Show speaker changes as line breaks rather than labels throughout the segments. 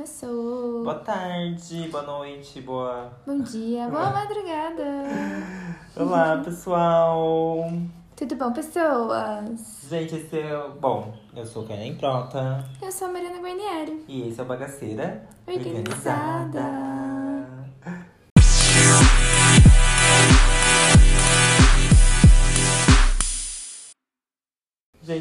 começou.
Boa tarde, boa noite, boa.
Bom dia, boa madrugada.
Olá, pessoal.
Tudo bom, pessoas?
Gente, esse é. Bom, eu sou Karen Prota
Eu sou a Mariana Guarnieri.
e esse é o Bagaceira
Organizada.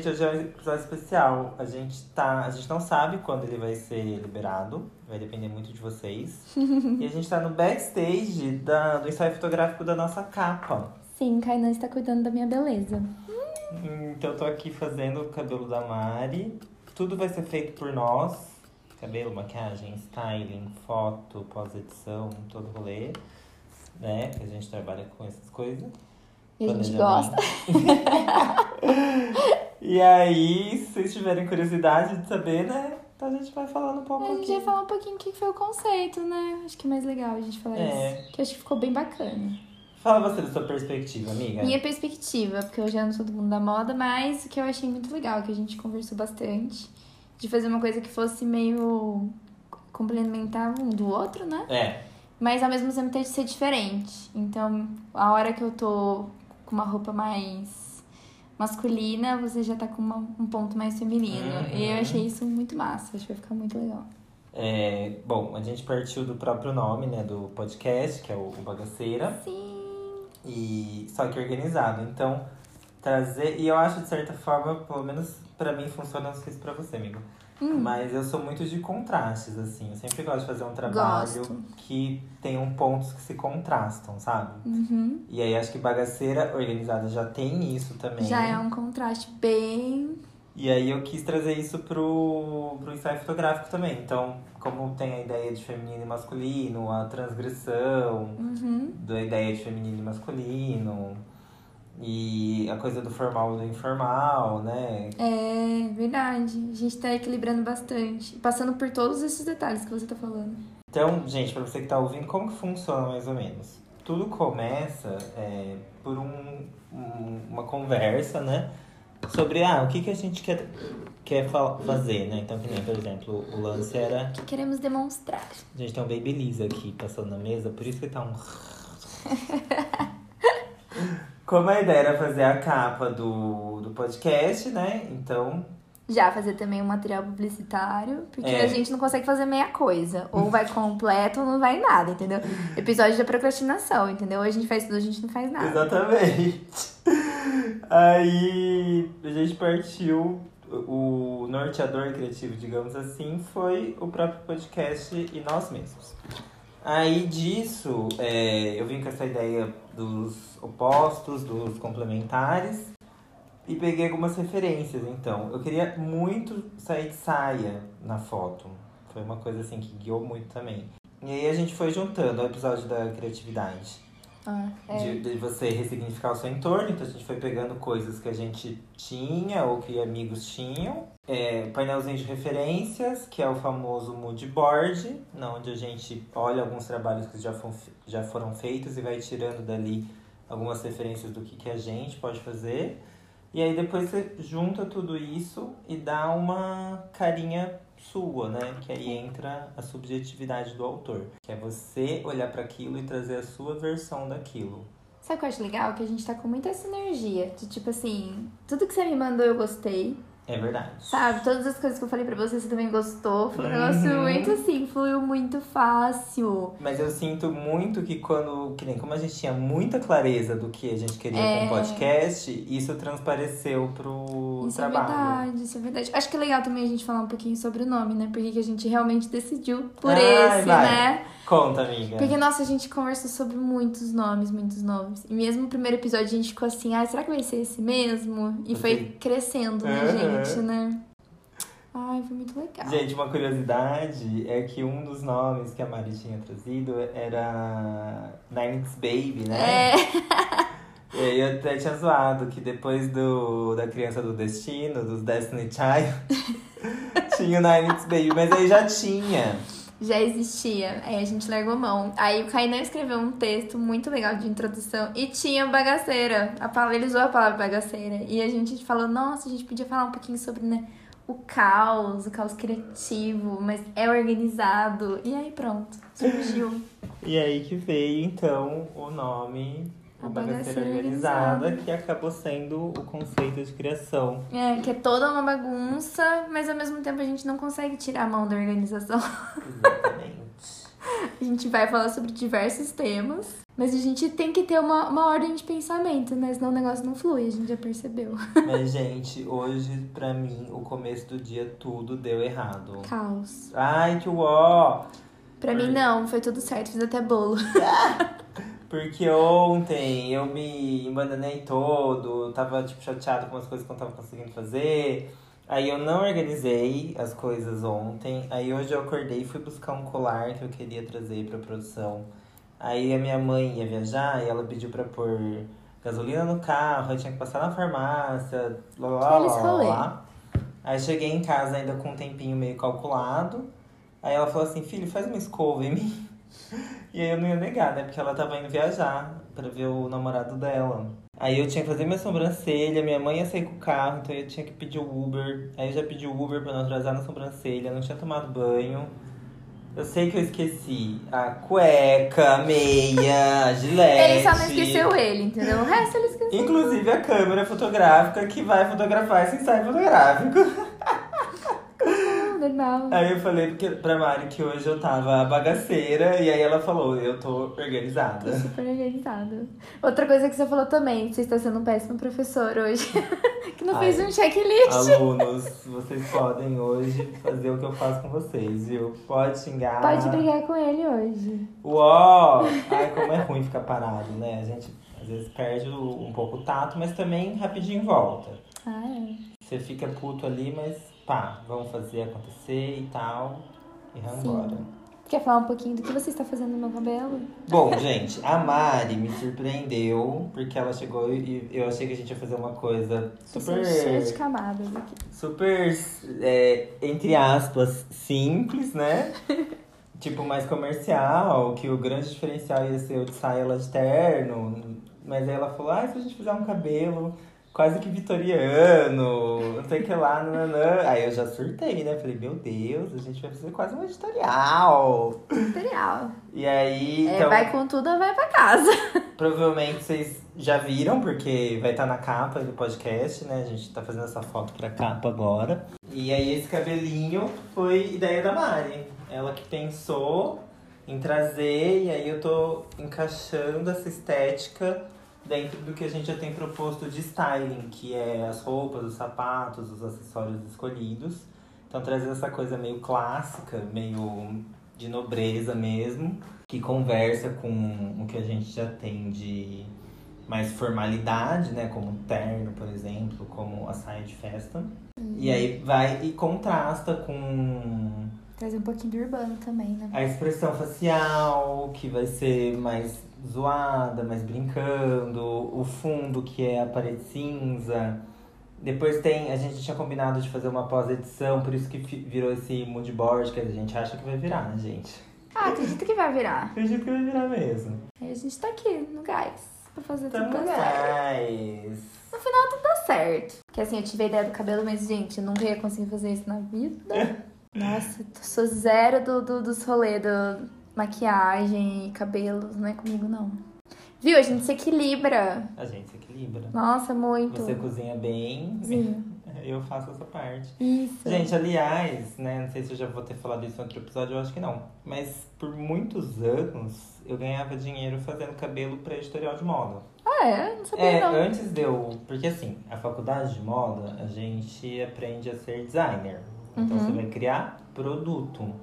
Gente, hoje é um episódio especial. A gente tá. A gente não sabe quando ele vai ser liberado. Vai depender muito de vocês. e a gente tá no backstage da, do ensaio fotográfico da nossa capa.
Sim, Kainan está cuidando da minha beleza.
Então eu tô aqui fazendo o cabelo da Mari. Tudo vai ser feito por nós. Cabelo, maquiagem, styling, foto, pós-edição, todo rolê. Né? Que a gente trabalha com essas coisas.
E a gente gosta.
E aí, se vocês tiverem curiosidade de saber, né? Então a gente vai falando um pouco
A gente vai falar um pouquinho o que foi o conceito, né? Acho que é mais legal a gente falar
É.
isso. Que acho que ficou bem bacana.
Fala você da sua perspectiva, amiga.
Minha perspectiva, porque eu já não sou do mundo da moda, mas o que eu achei muito legal, que a gente conversou bastante, de fazer uma coisa que fosse meio complementar um do outro, né?
É,
Mas ao mesmo tempo tem de ser diferente. Então, a hora que eu tô com uma roupa mais masculina, você já tá com uma- um ponto mais feminino.
Uhum.
E eu achei isso muito massa, acho que vai ficar muito legal.
é, bom, a gente partiu do próprio nome, né, do podcast, que é o Bagaceira.
Sim.
e só que organizado. Então, trazer. E eu acho, de certa forma, pelo menos pra mim funciona, não sei se pra você, amigo.
Hum.
Mas eu sou muito de contrastes, assim. Eu sempre gosto de fazer um trabalho
Gosto.
que tenham pontos que se contrastam, sabe?
Uhum.
E aí acho que bagaceira organizada já tem isso também.
Já é um contraste bem.
E aí eu quis trazer isso pro, pro ensaio fotográfico também. Então, como tem a ideia de feminino e masculino, a transgressão,
Uhum.
da ideia de feminino e masculino. E a coisa do formal e do informal, né?
É verdade. A gente tá equilibrando bastante. Passando por todos esses detalhes que você tá falando.
Então, gente, pra você que tá ouvindo, como que funciona mais ou menos? Tudo começa é, por um, um- uma conversa, né? Sobre, ah, o que, que a gente quer, quer fa- fazer, né? Então, que nem, por exemplo, o lance era...
O que queremos demonstrar?
A gente tem um Babyliss aqui passando na mesa, por isso que tá um... Como a ideia era fazer a capa do, do podcast, né? Então,
Já fazer também um material publicitário, porque
É.
a gente não consegue fazer meia coisa. Ou vai completo ou não vai nada, entendeu? Episódio da procrastinação, entendeu? Ou a gente faz tudo, a gente não faz nada.
Exatamente. Aí a gente partiu. O norteador criativo, digamos assim, foi o próprio podcast e nós mesmos. Aí disso, é, eu vim com essa ideia dos opostos, dos complementares, e peguei algumas referências. Então, eu queria muito sair de saia na foto. Foi uma coisa assim que guiou muito também. E aí a gente foi juntando o episódio da criatividade
Ah, é.
de, de você ressignificar o seu entorno. Então a gente foi pegando coisas que a gente tinha ou que amigos tinham. É, painelzinho de referências, que é o famoso mood board, onde a gente olha alguns trabalhos que já, fon- já foram feitos e vai tirando dali algumas referências do que, que a gente pode fazer. E aí depois você junta tudo isso e dá uma carinha sua, né? Que aí entra a subjetividade do autor. Que é você olhar para aquilo e trazer a sua versão daquilo.
Sabe o que eu acho legal? Que a gente tá com muita sinergia. De tipo assim, tudo que você me mandou eu gostei.
É verdade.
Sabe? Todas as coisas que eu falei pra você, você também gostou. Foi um negócio
Uhum.
muito assim, fluiu muito fácil.
Mas eu sinto muito que quando, que nem como a gente tinha muita clareza do que a gente queria
É.
com o podcast, isso transpareceu pro
Isso é
trabalho.
verdade, isso é verdade. Acho que é legal também a gente falar um pouquinho sobre o nome, né? Porque que a gente realmente decidiu por
Ai,
esse,
vai.
né?
Conta, amiga.
Porque, nossa, a gente conversou sobre muitos nomes, muitos nomes. E mesmo no primeiro episódio a gente ficou assim, ah, será que vai ser esse mesmo? E foi crescendo, né,
Aham.
gente, né? Ai, foi muito legal.
Gente, uma curiosidade é que um dos nomes que a Mari tinha trazido era Nine's Baby, né?
É,
E aí eu até tinha zoado que depois do, da Criança do Destino, dos Destiny Child, tinha o Nine's Baby, mas aí já tinha.
Já existia. Aí a gente largou mão. Aí o Kainan escreveu um texto muito legal de introdução e tinha bagaceira. A palavra, ele usou a palavra bagaceira. E a gente falou, nossa, a gente podia falar um pouquinho sobre, né? o caos, o caos criativo, mas é organizado. E aí pronto, surgiu.
E aí que veio, então, o nome
A Bagaceira
Organizada. que acabou sendo o conceito de criação.
É, que é toda uma bagunça, mas ao mesmo tempo a gente não consegue tirar a mão da organização.
Exatamente.
A gente vai falar sobre diversos temas, mas a gente tem que ter uma, uma ordem de pensamento, né? Senão o negócio não flui, a gente já percebeu.
Mas, gente, hoje, pra mim, o começo do dia, tudo deu errado.
Caos.
Ai, que uó!
Pra mim não, foi tudo certo, fiz até bolo.
Porque ontem eu me embananei todo, tava, tipo, chateado com as coisas que eu não tava conseguindo fazer. Aí eu não organizei as coisas ontem. Aí hoje eu acordei e fui buscar um colar que eu queria trazer pra produção. Aí a minha mãe ia viajar e ela pediu pra pôr gasolina no carro, eu tinha que passar na farmácia, lá, lá, lá, lá. Aí cheguei em casa ainda com um tempinho meio calculado. Aí ela falou assim, filho, faz uma escova em mim. E aí eu não ia negar, né? Porque ela tava indo viajar pra ver o namorado dela. Aí eu tinha que fazer minha sobrancelha, minha mãe ia sair com o carro, então eu tinha que pedir o Uber. Aí eu já pedi o Uber pra não atrasar na sobrancelha, não tinha tomado banho. Eu sei que eu esqueci a cueca, a meia, a gilete.
Ele só não esqueceu ele, entendeu? O resto ele esqueceu.
Inclusive a câmera fotográfica que vai fotografar esse ensaio fotográfico.
Normal.
Aí eu falei porque, pra Mari que hoje eu tava bagaceira e aí ela falou, eu tô organizada.
Tô super organizado. Outra coisa que você falou também, você está sendo um péssimo professor hoje. que não
Ai.
fez um checklist.
Alunos, vocês podem hoje fazer o que eu faço com vocês, viu? Pode xingar.
Pode brigar com ele hoje.
Uó! Ai, como é ruim ficar parado, né? A gente às vezes perde um pouco o tato, mas também rapidinho volta.
Ah, é.
Você fica puto ali, mas pá, vamos fazer acontecer e tal. E
Sim.
embora.
Quer falar um pouquinho do que você está fazendo no meu cabelo?
Bom, gente, a Mari me surpreendeu, porque ela chegou e eu achei que a gente ia fazer uma coisa super.
Super cheia de camadas aqui.
super, é, entre aspas, simples, né? tipo, mais comercial, que o grande diferencial ia ser o de saia lá de terno. Mas aí ela falou, ah, se a gente fizer um cabelo quase que vitoriano, não sei o que lá, nananã. Aí eu já surtei, né? Falei, meu Deus, a gente vai fazer quase um editorial.
Material.
E aí,
É,
então,
vai com tudo ou vai pra casa.
provavelmente vocês já viram, porque vai estar na capa do podcast, né? A gente tá fazendo essa foto pra capa agora. E aí esse cabelinho foi ideia da Mari. Ela que pensou em trazer, e aí eu tô encaixando essa estética dentro do que a gente já tem proposto de styling, que é as roupas, os sapatos, os acessórios escolhidos. Então trazendo essa coisa meio clássica, meio de nobreza mesmo, que conversa com o que a gente já tem de mais formalidade, né? Como terno, por exemplo, como a saia de festa. E aí vai e contrasta com
Trazer um pouquinho do urbano também, né?
a expressão facial, que vai ser mais zoada, mais brincando, o fundo, que é a parede cinza. Depois tem, a gente tinha combinado de fazer uma pós-edição, por isso que virou esse mood board, que a gente acha que vai virar, né, gente?
Ah, acredito que vai virar.
Acredito que vai virar mesmo.
Aí a gente tá aqui, no gás, pra fazer tudo
Tamo
dar certo. No final tudo dá certo. Porque assim, eu tive a ideia do cabelo, mas, gente, eu nunca ia conseguir fazer isso na vida. Nossa, eu sou zero do, do, dos rolês do maquiagem e cabelos, não é comigo, não. Viu? A gente se equilibra.
A gente se equilibra.
Nossa, muito.
Você cozinha bem,
Sim.
eu faço essa parte.
Isso.
Gente, aliás, né? Não sei se eu já vou ter falado isso em outro episódio, eu acho que não. Mas por muitos anos eu ganhava dinheiro fazendo cabelo pra editorial de moda.
Ah, é? Não sabia,
É,
não.
antes deu. Porque assim, a faculdade de moda, a gente aprende a ser designer. Então
Uhum.
você vai criar produto.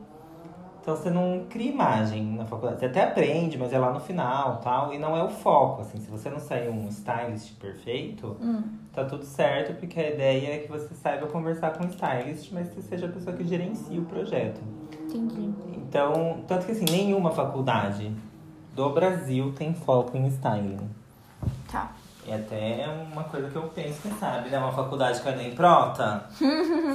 Então você não cria imagem na faculdade. Você até aprende, mas é lá no final tal. E não é o foco. Assim, se você não sair um stylist perfeito,
Hum.
tá tudo certo, porque a ideia é que você saiba conversar com o stylist, mas que seja a pessoa que gerencia o projeto.
Entendi.
Então, tanto que assim, nenhuma faculdade do Brasil tem foco em styling.
Tá.
E até é uma coisa que eu penso, quem sabe, né? Uma faculdade Kainan em Prota.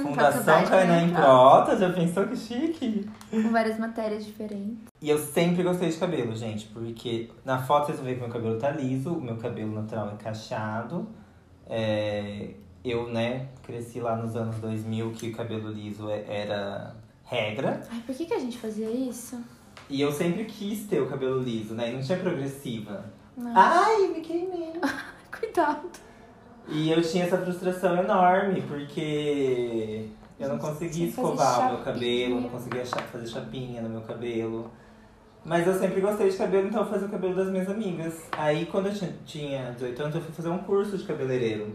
Fundação
Faculdade
Kainan
Kainan
em
em
Prota, já pensou que chique?
Com várias matérias diferentes.
E eu sempre gostei de cabelo, gente, porque na foto vocês vão ver que meu cabelo tá liso, o meu cabelo natural é cacheado. É, eu, né, cresci lá nos anos 2000 que o cabelo liso é- era regra.
Ai, por que, que a gente fazia isso?
E eu sempre quis ter o cabelo liso, né? E não tinha progressiva.
Não.
Ai, me queimei.
Cuidado.
E eu tinha essa frustração enorme, porque eu não conseguia escovar o meu cabelo, não conseguia fazer chapinha no meu cabelo. Mas eu sempre gostei de cabelo, então eu fazia o cabelo das minhas amigas. Aí quando eu tinha- tinha 18 anos, eu fui fazer um curso de cabeleireiro.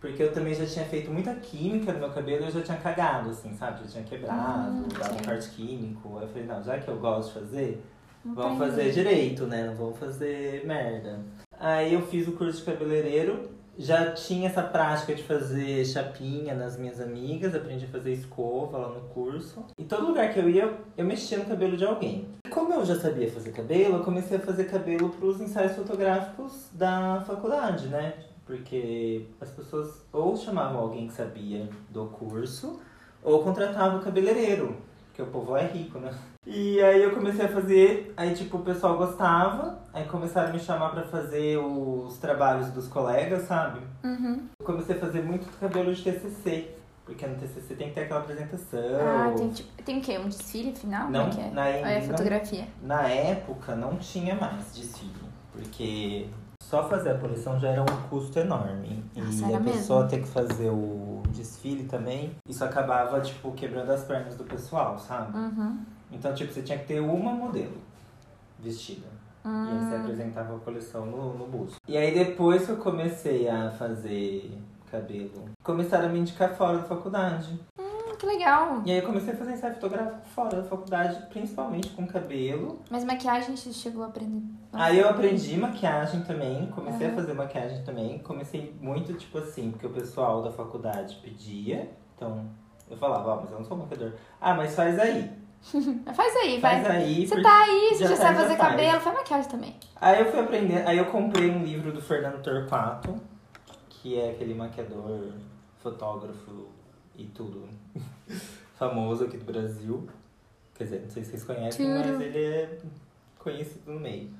Porque eu também já tinha feito muita química no meu cabelo e eu já tinha cagado, assim, sabe? Já tinha quebrado, dado
sei.
corte químico. Aí eu falei, não, já que eu gosto de fazer,
Não
Vamos fazer
jeito.
direito, né? Não vamos fazer merda. Aí eu fiz o curso de cabeleireiro, já tinha essa prática de fazer chapinha nas minhas amigas, aprendi a fazer escova lá no curso. E todo lugar que eu ia, eu mexia no cabelo de alguém. E como eu já sabia fazer cabelo, eu comecei a fazer cabelo para os ensaios fotográficos da faculdade, né? Porque as pessoas ou chamavam alguém que sabia do curso, ou contratavam o cabeleireiro, porque o povo lá é rico, né? E aí eu comecei a fazer, aí tipo o pessoal gostava, aí começaram a me chamar pra fazer os trabalhos dos colegas, sabe?
Uhum.
Eu comecei a fazer muito cabelo de TCC, porque no TCC tem que ter aquela apresentação.
Ah, tem, tipo, tem o quê? Um desfile final?
Não,
é que é?
na,
é
não-
fotografia?
na época não tinha mais desfile, porque só fazer a coleção já era um custo enorme.
Nossa,
e
era
a
mesmo?
pessoa ter que fazer o desfile também, isso acabava, tipo, quebrando as pernas do pessoal, sabe?
Uhum.
Então, tipo, você tinha que ter uma modelo vestida. E aí você
Hum.
apresentava a coleção no, no busto. E aí depois que eu comecei a fazer cabelo, começaram a me indicar fora da faculdade.
Hum, que legal.
E aí eu comecei a fazer ensaio fotográfico fora da faculdade, principalmente com cabelo.
Mas maquiagem você chegou a aprender?
Aí eu aprendi maquiagem também, comecei a
Aham.
fazer maquiagem também. Comecei muito, tipo assim, porque o pessoal da faculdade pedia. Então, eu falava, ó, mas eu não sou maquiador. Ah, mas faz aí.
Faz aí, vai.
Faz aí.
Você tá aí, você
já
já,
tá,
sabe fazer
faz.
cabelo, faz maquiagem também.
Aí eu fui aprender, aí eu comprei um livro do Fernando Torquato, que é aquele maquiador, fotógrafo e tudo famoso aqui do Brasil. Quer dizer, não sei se vocês conhecem,
Tudo.
mas ele é conhecido no meio.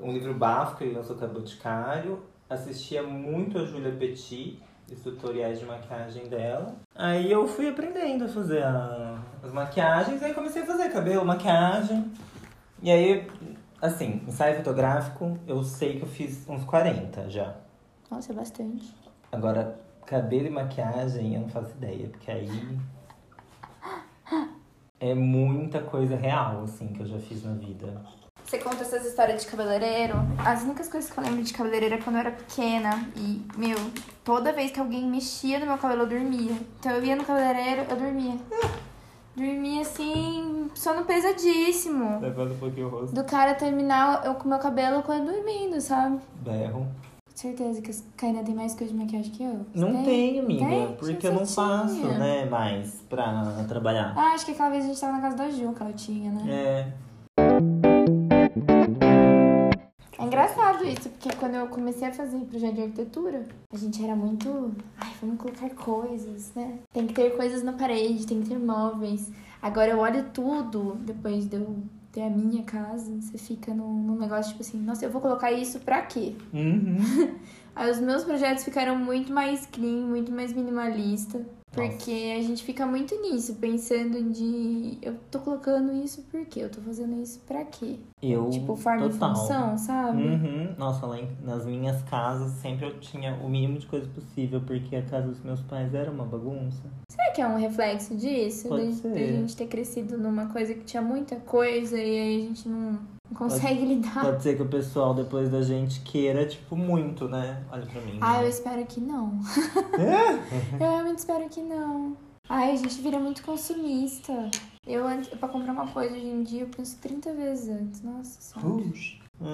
Um livro bafo que ele lançou com a Boticário. Assistia muito a Julia Petit, os tutoriais de maquiagem dela. Aí eu fui aprendendo a fazer a- as maquiagens, aí comecei a fazer cabelo, maquiagem. E aí, assim, ensaio fotográfico, eu sei que eu fiz uns 40 já.
Nossa, é bastante.
Agora, cabelo e maquiagem, eu não faço ideia, porque aí. É muita coisa real, assim, que eu já fiz na vida.
Você conta essas histórias de cabeleireiro. As únicas coisas que eu lembro de cabeleireiro é quando eu era pequena. E, meu, toda vez que alguém mexia no meu cabelo, eu dormia. Então eu ia no cabeleireiro, eu dormia. Dormia assim, sono pesadíssimo.
Levando um pouquinho o rosto.
Do cara terminar eu com meu cabelo quando dormindo, sabe?
Berro.
Certeza que a tem mais coisa de maquiagem que eu.
Não
tem?
tem, amiga,
Tem?
porque eu não
Você
faço,
tinha.
né, mais pra trabalhar.
Ah, acho que aquela vez a gente tava na casa da Ju que ela tinha, né?
É.
engraçado isso, porque quando eu comecei a fazer projeto de arquitetura, a gente era muito. Ai, vamos colocar coisas, né? Tem que ter coisas na parede, tem que ter móveis. Agora eu olho tudo depois de eu ter a minha casa, você fica num, num negócio tipo assim, nossa, eu vou colocar isso pra quê?
Uhum.
Aí os meus projetos ficaram muito mais clean, muito mais minimalista. Porque a gente fica muito nisso, pensando de eu tô colocando isso por quê? Eu tô fazendo isso pra quê?
Eu.
Tipo, forma e
total.
função, sabe?
Uhum. Nossa, lá em- nas minhas casas sempre eu tinha o mínimo de coisa possível, porque a casa dos meus pais era uma bagunça.
Será que é um reflexo disso?
Pode
Da-
ser.
Da gente ter crescido numa coisa que tinha muita coisa e aí a gente não, não consegue lidar.
Pode ser que o pessoal depois da gente queira, tipo, muito, né? Olha pra mim.
Ah, eu espero que não.
É?
Eu realmente espero que não. Ai, a gente vira muito consumista. Eu, pra comprar uma coisa hoje em dia, eu penso 30 vezes antes. Nossa senhora.
Puxa.
que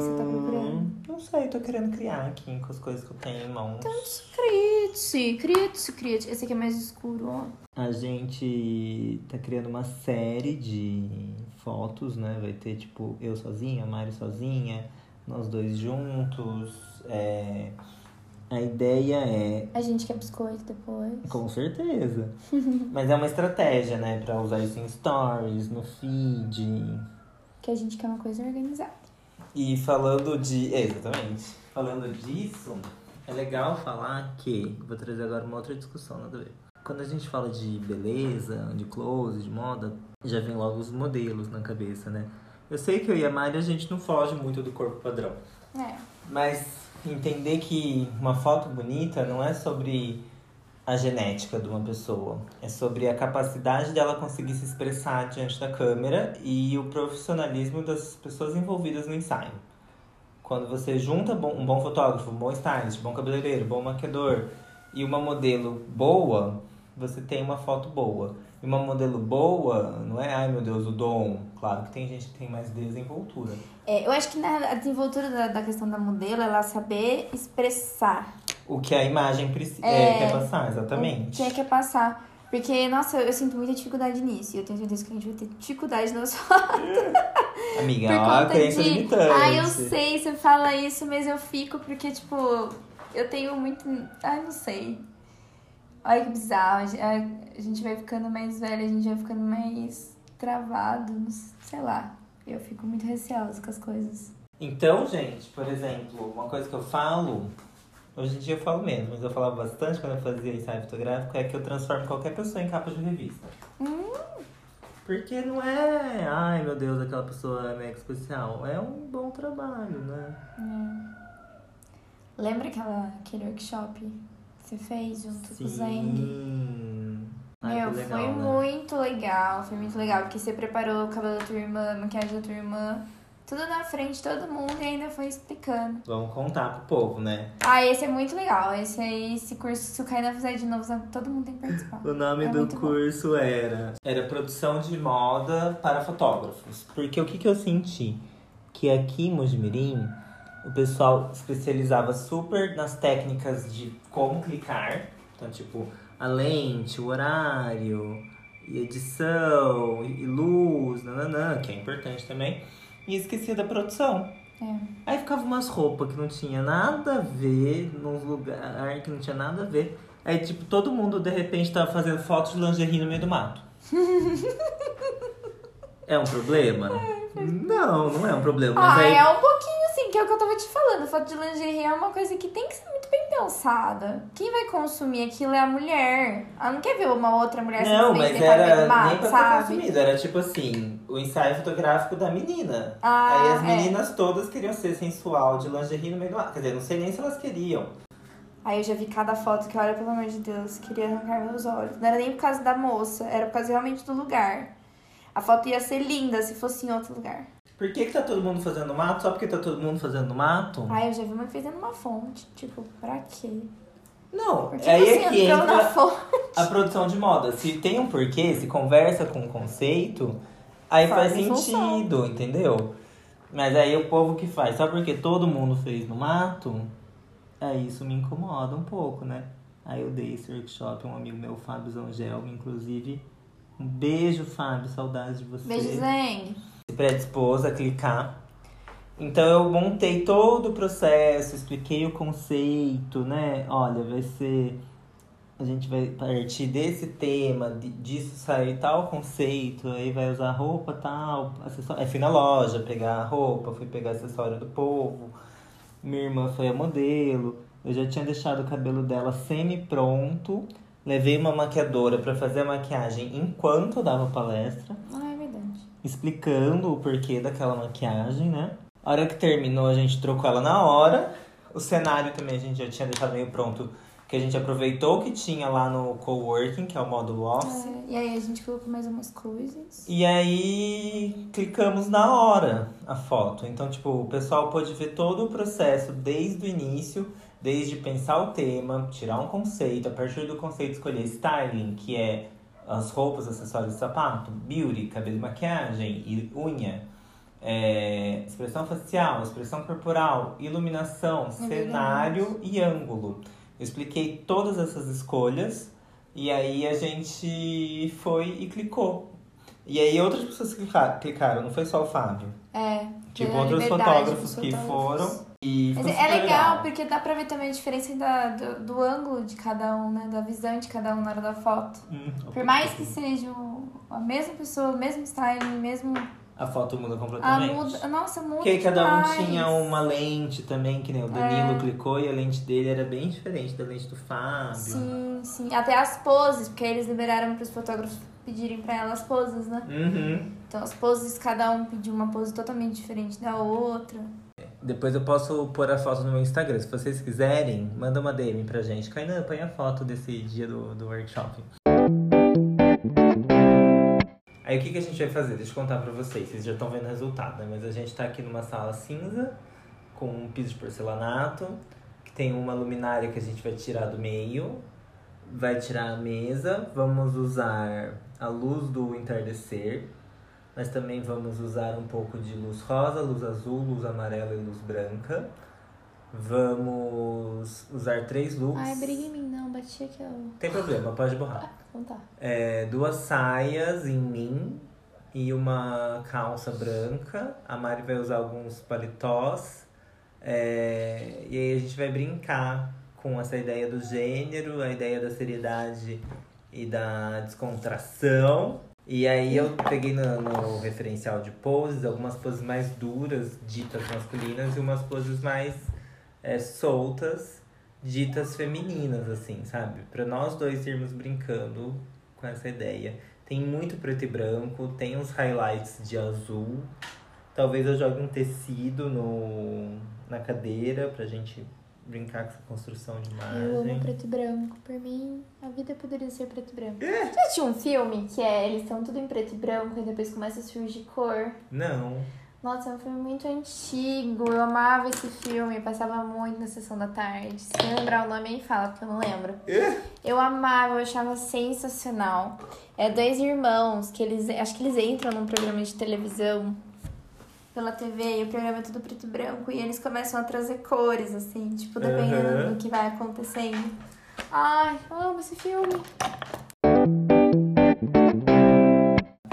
você tá procurando?
Hum, Não sei, tô querendo criar aqui com as coisas que eu tenho em mãos.
Crite, crite, crite. Esse aqui é mais escuro, ó.
A gente tá criando uma série de fotos, né? Vai ter, tipo, eu sozinha, Mari sozinha, nós dois juntos. É... A ideia é
A gente quer biscoito depois.
Com certeza. Mas é uma estratégia, né? Pra usar isso em stories, no feed.
Que a gente quer uma coisa organizada.
E falando de. é, Exatamente. Falando disso, É legal falar que, vou trazer agora uma outra discussão, nada a ver. Quando a gente fala de beleza, de close, de moda, já vem logo os modelos na cabeça, né? Eu sei que eu e a Mari a gente não foge muito do corpo padrão.
É.
Mas entender que uma foto bonita não é sobre a genética de uma pessoa, é sobre a capacidade dela conseguir se expressar diante da câmera e o profissionalismo das pessoas envolvidas no ensaio. Quando você junta um bom fotógrafo, um bom stylist, um bom cabeleireiro, um bom maquiador e uma modelo boa, você tem uma foto boa. E uma modelo boa, não é, ai meu Deus, o dom. Claro que tem gente que tem mais desenvoltura.
É, eu acho que na, a desenvoltura da, da questão da modelo é ela saber expressar.
O que a imagem preci- é, quer passar, exatamente.
O que é quer passar. Porque, nossa, eu, eu sinto muita dificuldade nisso. E eu tenho certeza que a gente vai ter dificuldade nas fotos.
Amiga,
Por
ó,
conta de.
limitante.
Ai, eu sei, você fala isso, mas eu fico porque, tipo, eu tenho muito. Ai, não sei. Olha que bizarro. A gente- vai ficando mais velha, a gente vai ficando mais travado, sei lá. Eu fico muito receosa com as coisas.
Então, gente, por exemplo, uma coisa que eu falo, hoje em dia eu falo menos, mas eu falava bastante quando eu fazia ensaio fotográfico, é que eu transformo qualquer pessoa em capa de revista.
Hum.
Porque não é, ai meu Deus, aquela pessoa é mega especial. É um bom trabalho, né?
Lembra aquela, aquele workshop você fez junto com o Zeng?
Sim. Ai,
Meu,
legal,
foi
né?
muito legal, foi muito legal, porque você preparou o cabelo da tua irmã, a maquiagem da tua irmã, tudo na frente de todo mundo e ainda foi explicando.
Vamos contar pro povo, né?
Ah, esse é muito legal. Esse aí, esse curso, se o Kainan fizer de novo, todo mundo tem que participar.
O nome
É
do
muito bom.
curso era era produção de moda para fotógrafos. Porque o que, que eu senti? Que aqui em Mojimirim, o pessoal especializava super nas técnicas de como clicar. Então, tipo, a lente, o horário, e edição, e luz, nananã, que é importante também. E esquecia da produção.
É.
Aí ficava umas roupas que não tinha nada a ver, num lugar que não tinha nada a ver. Aí, tipo, todo mundo de repente tava fazendo fotos de lingerie no meio do mato. é um problema? Não, não é um problema. Mas
Ah,
aí.
é um pouquinho que é o que eu tava te falando. Foto de lingerie é uma coisa que tem que ser muito bem pensada. Quem vai consumir aquilo é a mulher. Ela não quer ver uma outra mulher
Não, mas era nem pra ser
sabe?
consumido. Era tipo assim, o ensaio fotográfico da menina.
Ah,
Aí as
é.
meninas todas queriam ser sensual de lingerie no meio do mato. Quer dizer, não sei nem se elas queriam.
Aí eu já vi cada foto que, olha, pelo amor de Deus, queria arrancar meus olhos. Não era nem por causa da moça, era por causa realmente do lugar. A foto ia ser linda se fosse em outro lugar.
Por que, que tá todo mundo fazendo mato? Só porque tá todo mundo fazendo mato?
Aí eu já vi uma de uma fonte. Tipo, pra quê?
Não,
Por que
aí é que entra a produção de moda. Se tem um porquê, se conversa com o conceito, aí faz
função.
sentido, entendeu? Mas aí o povo que faz, só porque todo mundo fez no mato, aí isso me incomoda um pouco, né? Aí eu dei esse workshop um amigo meu, Fábio Zangel, inclusive. Um beijo, Fábio, saudades de você
Beijo, Zeng.
Se predispôs a clicar. Então eu montei todo o processo, expliquei o conceito, né? Olha, vai ser. A gente vai partir desse tema, disso sair tal conceito, aí vai usar roupa tal, acessório. Aí fui na loja pegar a roupa, fui pegar acessório do povo. Minha irmã foi a modelo. Eu já tinha deixado o cabelo dela semi-pronto. Levei uma maquiadora pra fazer a maquiagem enquanto dava palestra
verdade.
Explicando o porquê daquela maquiagem, né? A hora que terminou, a gente trocou ela na hora. O cenário também a gente já tinha deixado meio pronto, que a gente aproveitou o que tinha lá no coworking, que é o módulo office.
É, e aí a gente colocou mais umas coisas.
E aí clicamos na hora a foto. Então, tipo, o pessoal pôde ver todo o processo desde o início, desde pensar o tema, tirar um conceito, a partir do conceito escolher styling, que é as roupas, acessórios, sapato, beauty, cabelo e maquiagem e unha, é, expressão facial, expressão corporal, iluminação,
É
cenário e ângulo. Eu expliquei todas essas escolhas e aí a gente foi e clicou. E aí outras pessoas clicaram, clicaram não foi só o Fábio.
É.
Tipo, outros fotógrafos
pros
que
fotógrafos.
foram.
É
super
legal, porque dá pra ver também a diferença da, do, do ângulo de cada um, né? Da visão de cada um na hora da foto.
Hum,
Por mais que seja a mesma pessoa, o mesmo style, mesmo
A foto muda
Ah,
completamente.
muda. Nossa, muda.
Porque aí cada um
demais.
tinha uma lente também, que nem o Danilo
É.
clicou e a lente dele era bem diferente da lente do Fábio.
Sim, sim. Até as poses, porque eles liberaram pros fotógrafos pedirem pra ela as poses, né?
Uhum.
Então as poses, cada um pediu uma pose totalmente diferente da outra.
Depois eu posso pôr a foto no meu Instagram. Se vocês quiserem, manda uma DM pra gente. Kainan, põe a foto desse dia do, do workshop. Aí o que, que a gente vai fazer? Deixa eu contar pra vocês. Vocês já estão vendo o resultado, né? Mas a gente tá aqui numa sala cinza, com um piso de porcelanato, que tem uma luminária que a gente vai tirar do meio, vai tirar a mesa, vamos usar a luz do entardecer, mas também vamos usar um pouco de luz rosa, luz azul, luz amarela e luz branca. Vamos usar três looks.
Ai, briga em mim, não. Bati aqui, ó.
Tem problema, pode borrar.
Então tá.
É, duas saias em mim e uma calça branca. A Mari vai usar alguns paletós. É, e aí a gente vai brincar com essa ideia do gênero, a ideia da seriedade e da descontração. E aí eu peguei no, no referencial de poses, algumas poses mais duras, ditas masculinas, e umas poses mais é, soltas, ditas femininas, assim, sabe? Pra nós dois irmos brincando com essa ideia. Tem muito preto e branco, tem uns highlights de azul. Talvez eu jogue um tecido no, na cadeira pra gente brincar com essa construção de
Eu amo
imagem.
preto e branco. Por mim, a vida poderia ser preto e branco. Já tinha um filme que é, eles estão tudo em preto e branco e depois começa a surgir cor.
Não.
Nossa, é um filme muito antigo. Eu amava esse filme, passava muito na sessão da tarde. Se eu lembrar o nome aí, fala, porque eu não lembro. Eu amava, eu achava sensacional. É dois irmãos que eles. Acho que eles entram num programa de televisão pela TV e o programa é tudo preto e branco. E eles começam a trazer cores, assim, tipo, dependendo
Aham.
do que vai acontecendo. Ai, amo esse filme.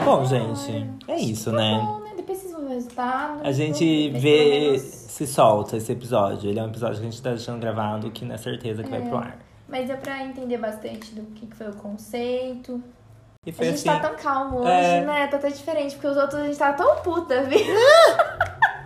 Bom, gente, é isso, né?
Bom, né? Depois vocês vão ver o resultado.
A gente vê se solta esse episódio. Ele é um episódio que a gente tá deixando gravado, que não é certeza que vai pro ar.
Mas deu pra entender bastante do que foi o conceito.
E
A
foi
gente
assim.
tá tão calmo hoje,
É.
né? Tá até diferente, porque os outros a gente tava tão puta, viu?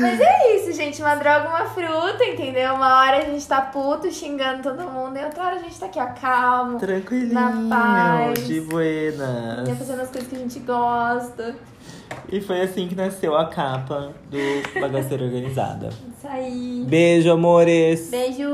Mas é isso, gente. Uma droga, uma fruta, entendeu? Uma hora a gente tá puto, xingando todo mundo, e outra hora a gente tá aqui, ó, calmo.
Tranquilinho,
Na paz.
de buenas.
Ia fazendo as coisas que a gente gosta.
E foi assim que nasceu a capa do Bagaceira Organizada.
Isso aí.
Beijo, amores!
Beijo!